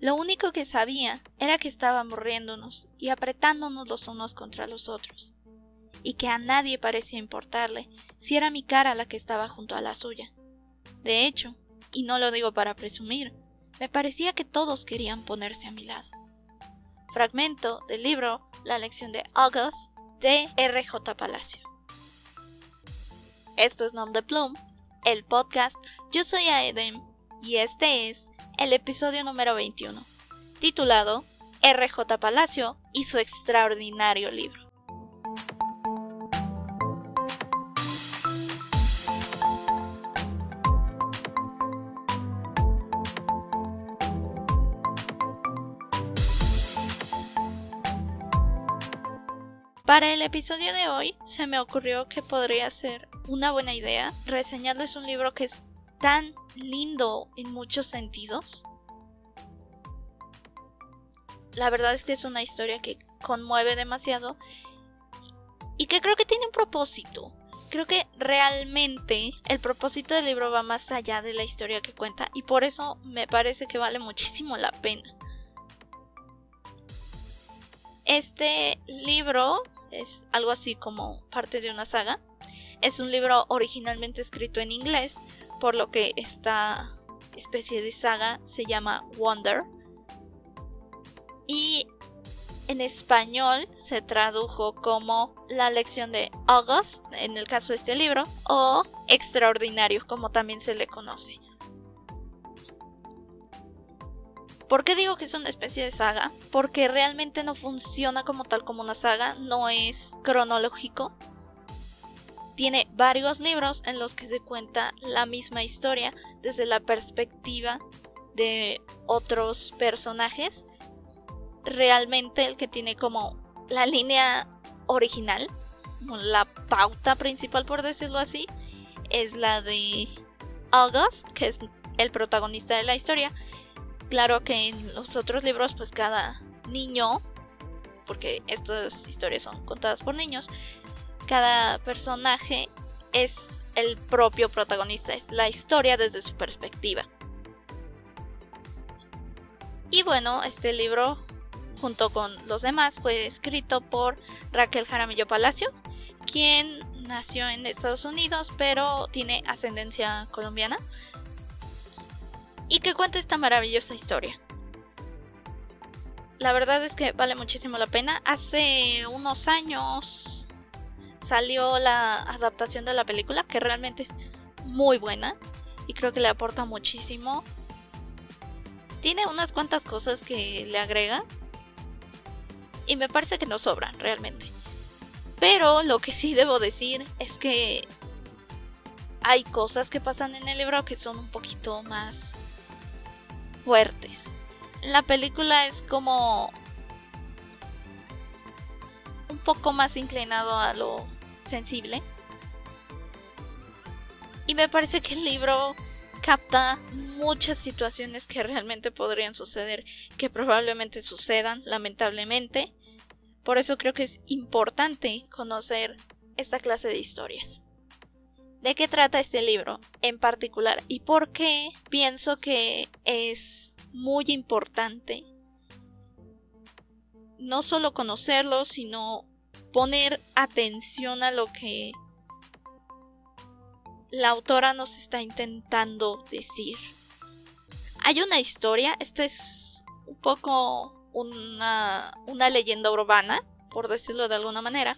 Lo único que sabía era que estábamos riéndonos y apretándonos los unos contra los otros, y que a nadie parecía importarle si era mi cara la que estaba junto a la suya. De hecho, y no lo digo para presumir, me parecía que todos querían ponerse a mi lado. Fragmento del libro La lección de August de R.J. Palacio. Esto es Nom de Plume, el podcast. Yo soy Aedem y este es el episodio número 21, titulado R.J. Palacio y su extraordinario libro. Para el episodio de hoy se me ocurrió que podría ser una buena idea reseñarles un libro que es tan lindo en muchos sentidos. La verdad es que es una historia que conmueve demasiado y que creo que tiene un propósito. Creo que realmente el propósito del libro va más allá de la historia que cuenta y por eso me parece que vale muchísimo la pena. Este libro es algo así como parte de una saga. Es un libro originalmente escrito en inglés, por lo que esta especie de saga se llama Wonder. Y en español se tradujo como La lección de August, en el caso de este libro, o Extraordinario, como también se le conoce. ¿Por qué digo que es una especie de saga? Porque realmente no funciona como tal como una saga, no es cronológico. Tiene varios libros en los que se cuenta la misma historia desde la perspectiva de otros personajes. Realmente el que tiene como la línea original, la pauta principal por decirlo así, es la de August, que es el protagonista de la historia, Claro que en los otros libros, pues cada niño, porque estas historias son contadas por niños, cada personaje es el propio protagonista, es la historia desde su perspectiva. Y bueno, este libro, junto con los demás, fue escrito por Raquel Jaramillo Palacio, quien nació en Estados Unidos, pero tiene ascendencia colombiana y que cuenta esta maravillosa historia. La verdad es que vale muchísimo la pena. Hace unos años salió la adaptación de la película que realmente es muy buena y creo que le aporta muchísimo. Tiene unas cuantas cosas que le agrega y me parece que no sobran realmente. Pero lo que sí debo decir es que hay cosas que pasan en el libro que son un poquito más fuertes. La película es como un poco más inclinado a lo sensible. Y me parece que el libro capta muchas situaciones que realmente podrían suceder, que probablemente sucedan, lamentablemente. Por eso creo que es importante conocer esta clase de historias de qué trata este libro en particular y por qué pienso que es muy importante no solo conocerlo, sino poner atención a lo que la autora nos está intentando decir. Hay una historia, esta es un poco una, una leyenda urbana, por decirlo de alguna manera,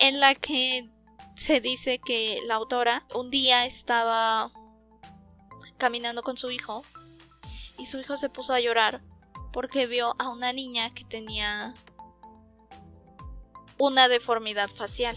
en la que se dice que la autora un día estaba caminando con su hijo y su hijo se puso a llorar porque vio a una niña que tenía una deformidad facial.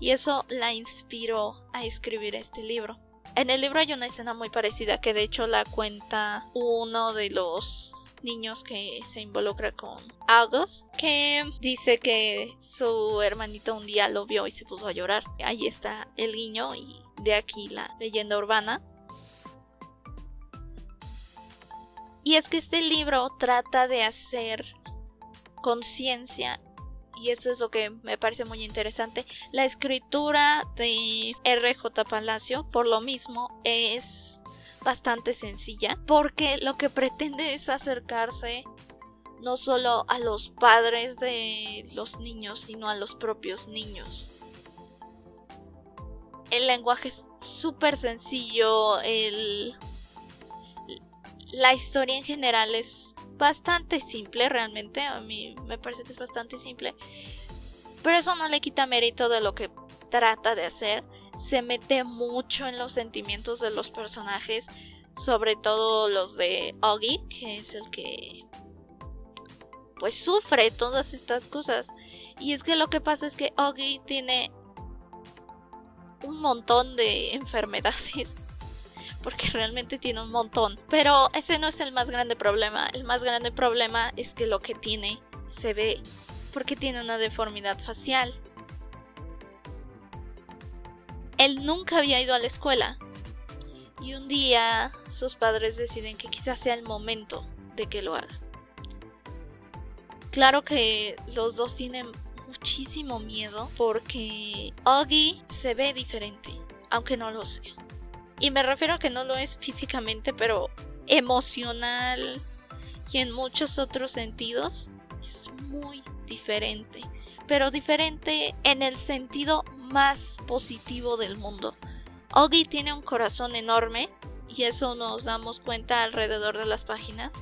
Y eso la inspiró a escribir este libro. En el libro hay una escena muy parecida que de hecho la cuenta uno de los niños que se involucra con August, que dice que su hermanito un día lo vio y se puso a llorar. Ahí está el guiño y de aquí la leyenda urbana. Y es que este libro trata de hacer conciencia y esto es lo que me parece muy interesante, la escritura de RJ Palacio, por lo mismo, es bastante sencilla, porque lo que pretende es acercarse no solo a los padres de los niños, sino a los propios niños. El lenguaje es súper sencillo, el... la historia en general es bastante simple realmente, a mí me parece que es bastante simple, pero eso no le quita mérito de lo que trata de hacer, se mete mucho en los sentimientos de los personajes, sobre todo los de Oggy, que es el que pues sufre todas estas cosas. Y es que lo que pasa es que Oggy tiene un montón de enfermedades. Porque realmente tiene un montón. Pero ese no es el más grande problema. El más grande problema es que lo que tiene se ve. Porque tiene una deformidad facial. Él nunca había ido a la escuela. Y un día sus padres deciden que quizás sea el momento de que lo haga. Claro que los dos tienen muchísimo miedo porque Oggy se ve diferente, aunque no lo sea. Y me refiero a que no lo es físicamente, pero emocional y en muchos otros sentidos es muy diferente. Pero diferente en el sentido más positivo del mundo. Oggy tiene un corazón enorme y eso nos damos cuenta alrededor de las páginas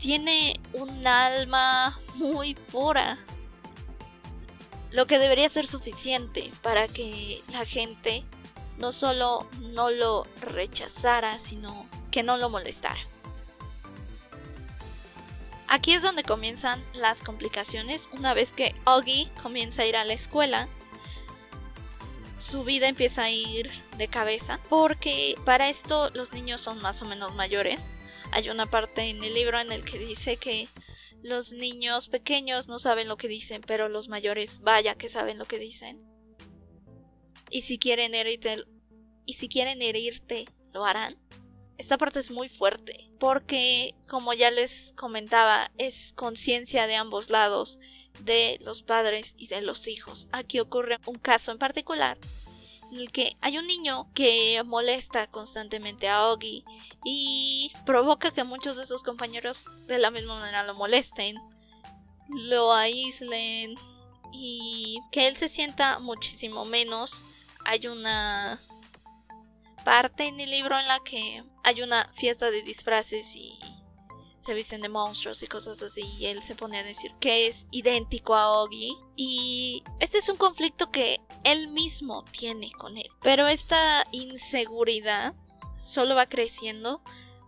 tiene un alma muy pura. Lo que debería ser suficiente para que la gente no solo no lo rechazara, sino que no lo molestara. Aquí es donde comienzan las complicaciones. Una vez que Oggy comienza a ir a la escuela, su vida empieza a ir de cabeza porque para esto los niños son más o menos mayores hay una parte en el libro en el que dice que los niños pequeños no saben lo que dicen, pero los mayores vaya que saben lo que dicen. Y si quieren herirte, y si quieren herirte, lo harán. Esta parte es muy fuerte, porque como ya les comentaba, es conciencia de ambos lados, de los padres y de los hijos. Aquí ocurre un caso en particular en el que hay un niño que molesta constantemente a Oggy y provoca que muchos de sus compañeros de la misma manera lo molesten, lo aíslen y que él se sienta muchísimo menos. Hay una parte en el libro en la que hay una fiesta de disfraces y se visten de monstruos y cosas así y él se pone a decir que es idéntico a Oggy. Y este es un conflicto que él mismo tiene con él. Pero esta inseguridad solo va creciendo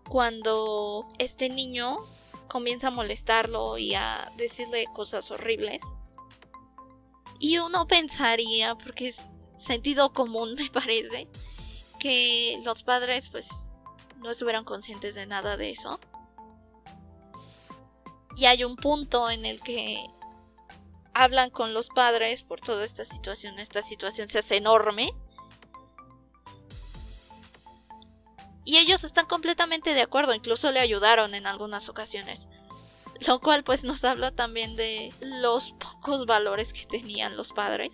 cuando este niño comienza a molestarlo y a decirle cosas horribles. Y uno pensaría porque es sentido común me parece que los padres pues no estuvieran conscientes de nada de eso y hay un punto en el que hablan con los padres por toda esta situación. Esta situación se hace enorme. Y ellos están completamente de acuerdo, incluso le ayudaron en algunas ocasiones. Lo cual pues nos habla también de los pocos valores que tenían los padres.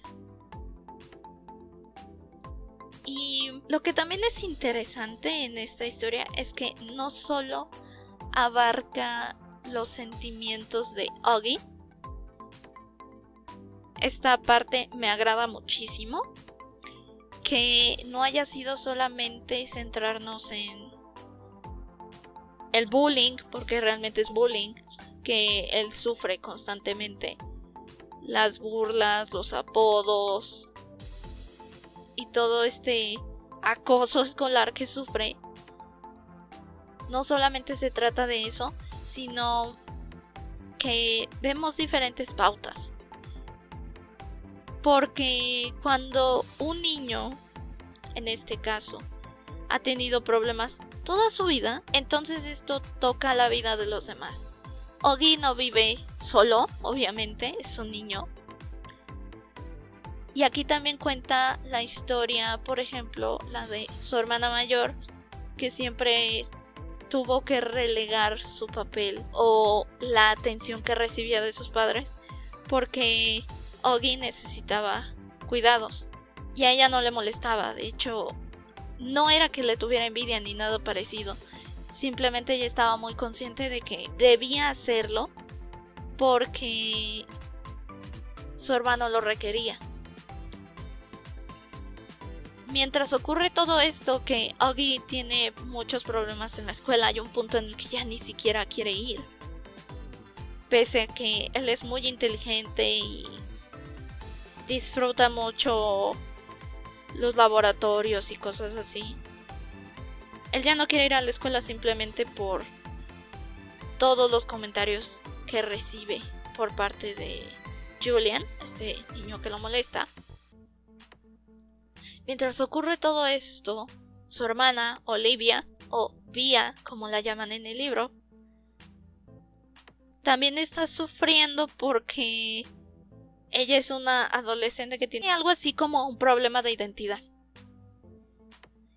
Y lo que también es interesante en esta historia es que no solo abarca los sentimientos de Oggy. Esta parte me agrada muchísimo. Que no haya sido solamente centrarnos en el bullying, porque realmente es bullying, que él sufre constantemente. Las burlas, los apodos y todo este acoso escolar que sufre. No solamente se trata de eso, sino que vemos diferentes pautas. Porque cuando un niño, en este caso, ha tenido problemas toda su vida, entonces esto toca la vida de los demás. Ogi no vive solo, obviamente, es un niño. Y aquí también cuenta la historia, por ejemplo, la de su hermana mayor, que siempre tuvo que relegar su papel o la atención que recibía de sus padres porque Ogi necesitaba cuidados y a ella no le molestaba. De hecho, no era que le tuviera envidia ni nada parecido. Simplemente ella estaba muy consciente de que debía hacerlo porque su hermano lo requería. Mientras ocurre todo esto, que Augie tiene muchos problemas en la escuela, hay un punto en el que ya ni siquiera quiere ir. Pese a que él es muy inteligente y disfruta mucho los laboratorios y cosas así. Él ya no quiere ir a la escuela simplemente por todos los comentarios que recibe por parte de Julian, este niño que lo molesta. Mientras ocurre todo esto, su hermana, Olivia, o Via, como la llaman en el libro, también está sufriendo porque ella es una adolescente que tiene algo así como un problema de identidad.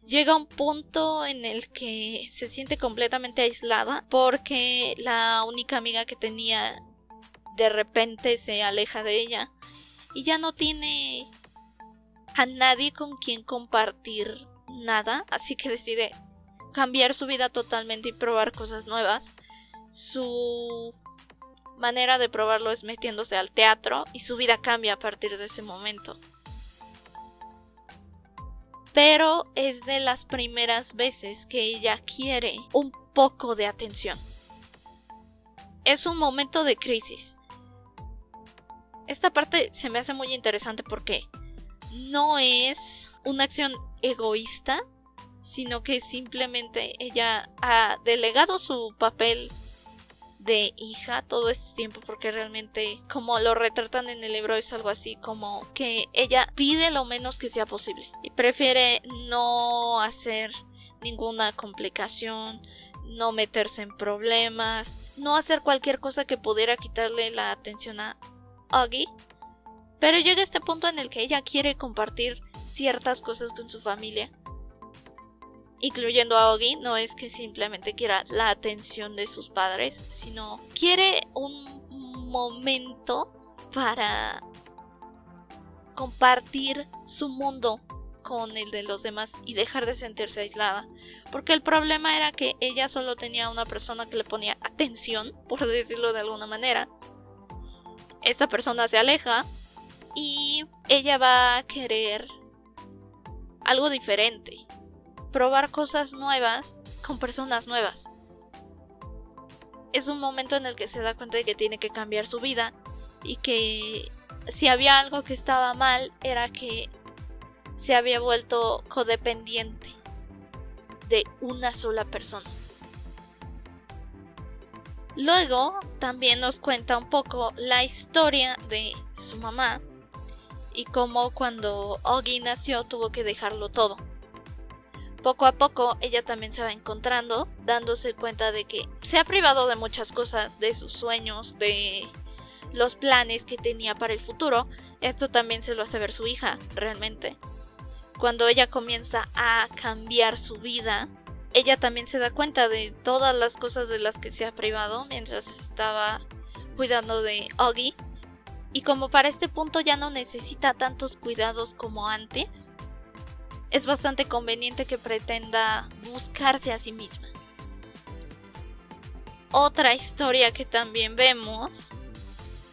Llega un punto en el que se siente completamente aislada porque la única amiga que tenía de repente se aleja de ella y ya no tiene a nadie con quien compartir nada, así que decide cambiar su vida totalmente y probar cosas nuevas. Su manera de probarlo es metiéndose al teatro y su vida cambia a partir de ese momento. Pero es de las primeras veces que ella quiere un poco de atención. Es un momento de crisis. Esta parte se me hace muy interesante porque no es una acción egoísta, sino que simplemente ella ha delegado su papel de hija todo este tiempo porque realmente como lo retratan en el libro es algo así como que ella pide lo menos que sea posible y prefiere no hacer ninguna complicación, no meterse en problemas, no hacer cualquier cosa que pudiera quitarle la atención a Augie. Pero llega este punto en el que ella quiere compartir ciertas cosas con su familia incluyendo a Ogi, no es que simplemente quiera la atención de sus padres, sino quiere un momento para compartir su mundo con el de los demás y dejar de sentirse aislada. Porque el problema era que ella solo tenía una persona que le ponía atención, por decirlo de alguna manera. Esta persona se aleja y ella va a querer algo diferente probar cosas nuevas con personas nuevas. Es un momento en el que se da cuenta de que tiene que cambiar su vida y que si había algo que estaba mal era que se había vuelto codependiente de una sola persona. Luego también nos cuenta un poco la historia de su mamá y cómo cuando Oggy nació tuvo que dejarlo todo poco a poco ella también se va encontrando, dándose cuenta de que se ha privado de muchas cosas, de sus sueños, de los planes que tenía para el futuro. Esto también se lo hace ver su hija, realmente. Cuando ella comienza a cambiar su vida, ella también se da cuenta de todas las cosas de las que se ha privado mientras estaba cuidando de Oggy. Y como para este punto ya no necesita tantos cuidados como antes, es bastante conveniente que pretenda buscarse a sí misma. Otra historia que también vemos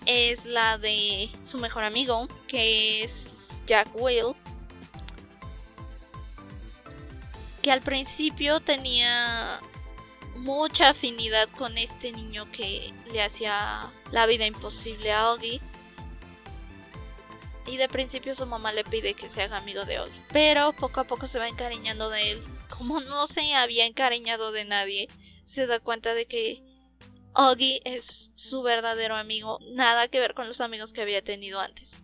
es la de su mejor amigo, que es Jack Will, que al principio tenía mucha afinidad con este niño que le hacía la vida imposible a Augie y de principio su mamá le pide que se haga amigo de Oggy. Pero poco a poco se va encariñando de él. Como no se había encariñado de nadie, se da cuenta de que Oggy es su verdadero amigo, nada que ver con los amigos que había tenido antes.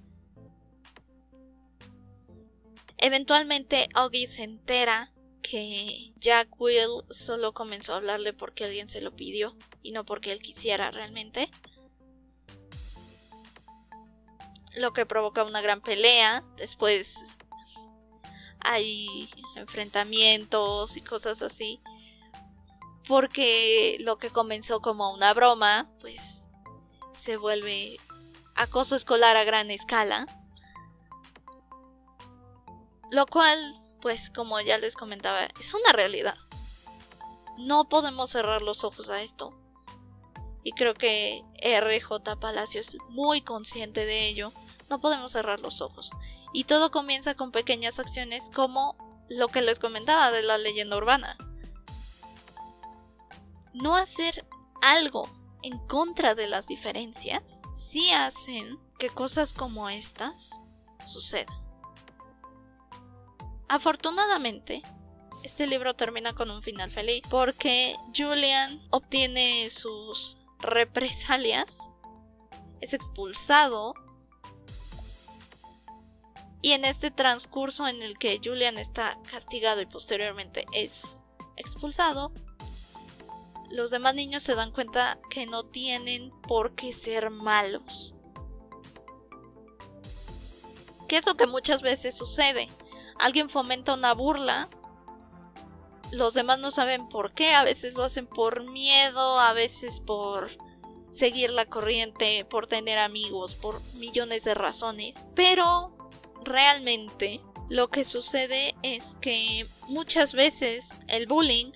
Eventualmente Oggy se entera que Jack Will solo comenzó a hablarle porque alguien se lo pidió y no porque él quisiera realmente lo que provoca una gran pelea. Después hay enfrentamientos y cosas así. Porque lo que comenzó como una broma, pues se vuelve acoso escolar a gran escala. Lo cual, pues como ya les comentaba, es una realidad. No podemos cerrar los ojos a esto. Y creo que RJ Palacio es muy consciente de ello. No podemos cerrar los ojos. Y todo comienza con pequeñas acciones como lo que les comentaba de la leyenda urbana. No hacer algo en contra de las diferencias sí hacen que cosas como estas sucedan. Afortunadamente, este libro termina con un final feliz porque Julian obtiene sus represalias, es expulsado y en este transcurso en el que Julian está castigado y posteriormente es expulsado, los demás niños se dan cuenta que no tienen por qué ser malos. ¿Qué es lo que muchas veces sucede? Alguien fomenta una burla, los demás no saben por qué, a veces lo hacen por miedo, a veces por seguir la corriente, por tener amigos, por millones de razones, pero realmente lo que sucede es que muchas veces el bullying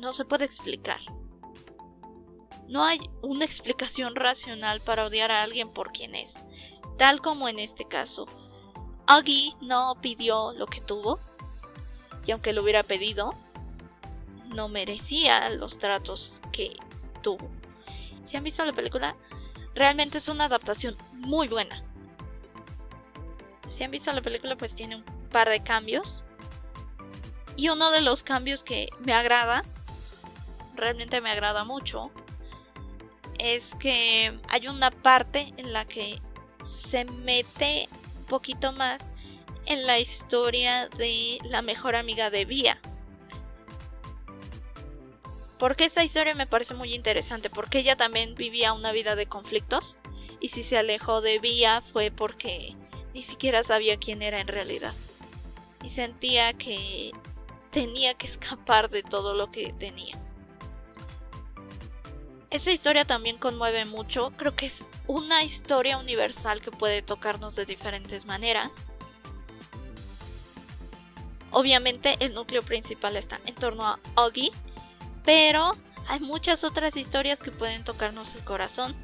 no se puede explicar. No hay una explicación racional para odiar a alguien por quien es, tal como en este caso. Augie no pidió lo que tuvo, y aunque lo hubiera pedido, no merecía los tratos que tuvo. Si han visto la película, realmente es una adaptación muy buena si han visto la película, pues tiene un par de cambios. Y uno de los cambios que me agrada, realmente me agrada mucho, es que hay una parte en la que se mete un poquito más en la historia de la mejor amiga de Vía. Porque esta historia me parece muy interesante, porque ella también vivía una vida de conflictos. Y si se alejó de Vía fue porque ni siquiera sabía quién era en realidad. Y sentía que tenía que escapar de todo lo que tenía. Esa historia también conmueve mucho, creo que es una historia universal que puede tocarnos de diferentes maneras. Obviamente el núcleo principal está en torno a Oggy, pero hay muchas otras historias que pueden tocarnos el corazón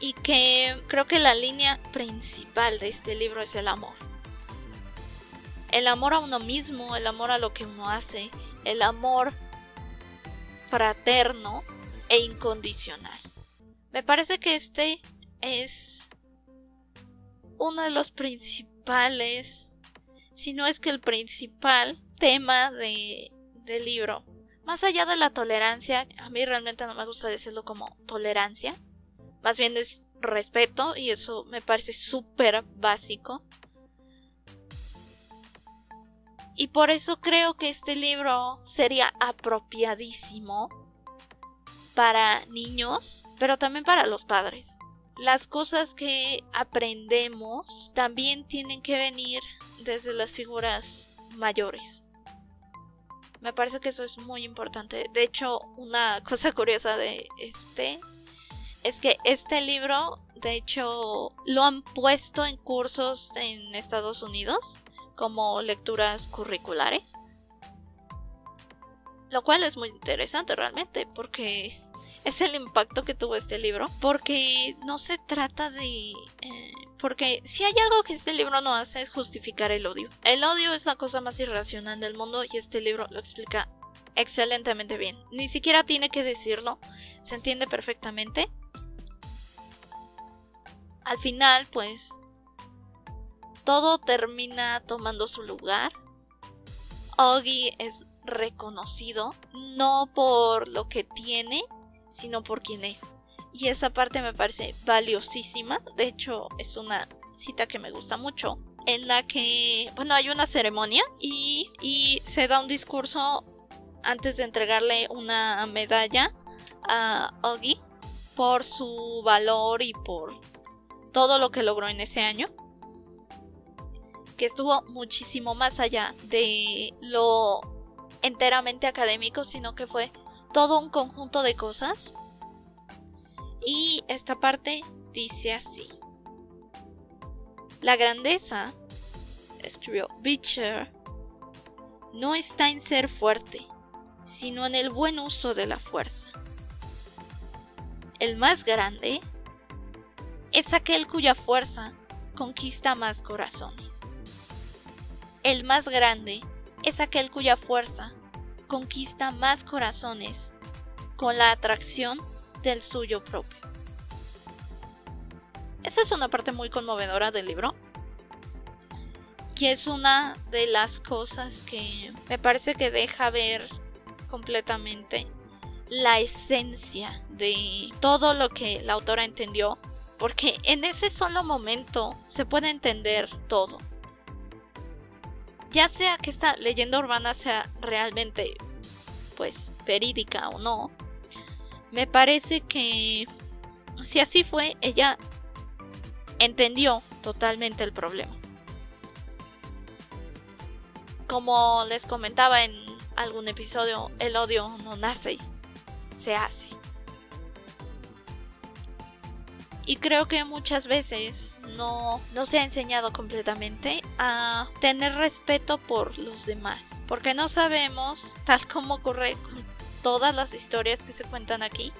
y que creo que la línea principal de este libro es el amor. El amor a uno mismo, el amor a lo que uno hace, el amor fraterno e incondicional. Me parece que este es uno de los principales, si no es que el principal tema de, del libro. Más allá de la tolerancia, a mí realmente no me gusta decirlo como tolerancia, más bien es respeto y eso me parece súper básico. Y por eso creo que este libro sería apropiadísimo para niños, pero también para los padres. Las cosas que aprendemos también tienen que venir desde las figuras mayores. Me parece que eso es muy importante. De hecho, una cosa curiosa de este es que este libro, de hecho, lo han puesto en cursos en Estados Unidos como lecturas curriculares. Lo cual es muy interesante realmente porque es el impacto que tuvo este libro. Porque no se trata de... Eh, porque si hay algo que este libro no hace es justificar el odio. El odio es la cosa más irracional del mundo y este libro lo explica excelentemente bien. Ni siquiera tiene que decirlo, se entiende perfectamente al final, pues, todo termina tomando su lugar. Oggy es reconocido no por lo que tiene, sino por quién es. Y esa parte me parece valiosísima. De hecho, es una cita que me gusta mucho. En la que, bueno, hay una ceremonia y, y se da un discurso antes de entregarle una medalla a Oggy por su valor y por todo lo que logró en ese año, que estuvo muchísimo más allá de lo enteramente académico, sino que fue todo un conjunto de cosas. Y esta parte dice así. La grandeza, escribió Beecher, no está en ser fuerte, sino en el buen uso de la fuerza. El más grande es aquel cuya fuerza conquista más corazones. El más grande es aquel cuya fuerza conquista más corazones con la atracción del suyo propio. Esa es una parte muy conmovedora del libro. Y es una de las cosas que me parece que deja ver completamente la esencia de todo lo que la autora entendió. Porque en ese solo momento se puede entender todo. Ya sea que esta leyenda urbana sea realmente, pues, verídica o no, me parece que si así fue, ella entendió totalmente el problema. Como les comentaba en algún episodio, el odio no nace, se hace. Y creo que muchas veces no, se ha enseñado completamente a tener respeto por los demás. Porque no sabemos, tal como ocurre con todas las historias que se cuentan aquí,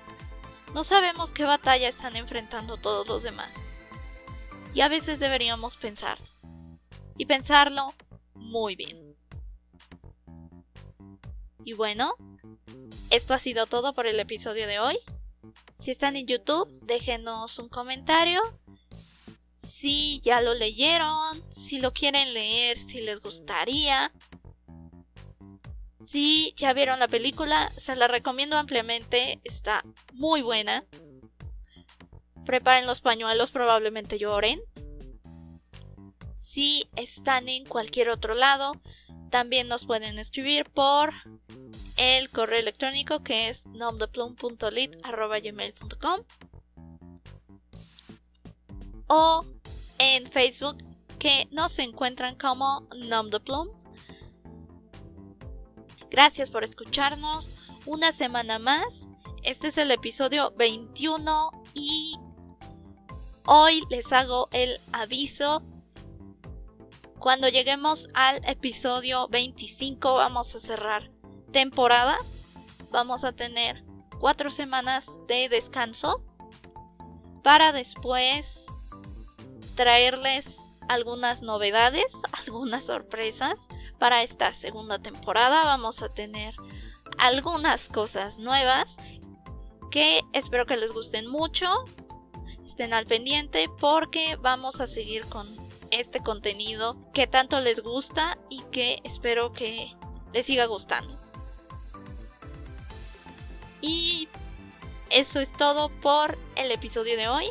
no sabemos qué batalla están enfrentando todos los demás. Y a veces deberíamos pensar. Y pensarlo muy bien. Y bueno, esto ha sido todo por el episodio de hoy. Si están en YouTube, déjenos un comentario. Si ya lo leyeron, si lo quieren leer, si les gustaría. Si ya vieron la película, se la recomiendo ampliamente. Está muy buena. Preparen los pañuelos, probablemente lloren. Si están en cualquier otro lado, también nos pueden escribir por el correo electrónico que es nomdeplum.lit.gmail.com o en Facebook que nos encuentran como Nomdeplum. Gracias por escucharnos una semana más. Este es el episodio 21 y hoy les hago el aviso cuando lleguemos al episodio 25 vamos a cerrar temporada. Vamos a tener cuatro semanas de descanso para después traerles algunas novedades, algunas sorpresas para esta segunda temporada. Vamos a tener algunas cosas nuevas que espero que les gusten mucho. Estén al pendiente porque vamos a seguir con este contenido que tanto les gusta y que espero que les siga gustando. Y eso es todo por el episodio de hoy.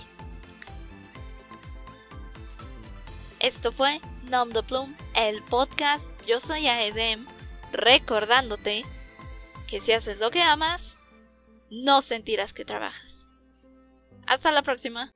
Esto fue Nom Plum, el podcast. Yo soy Aedem, recordándote que si haces lo que amas, no sentirás que trabajas. Hasta la próxima.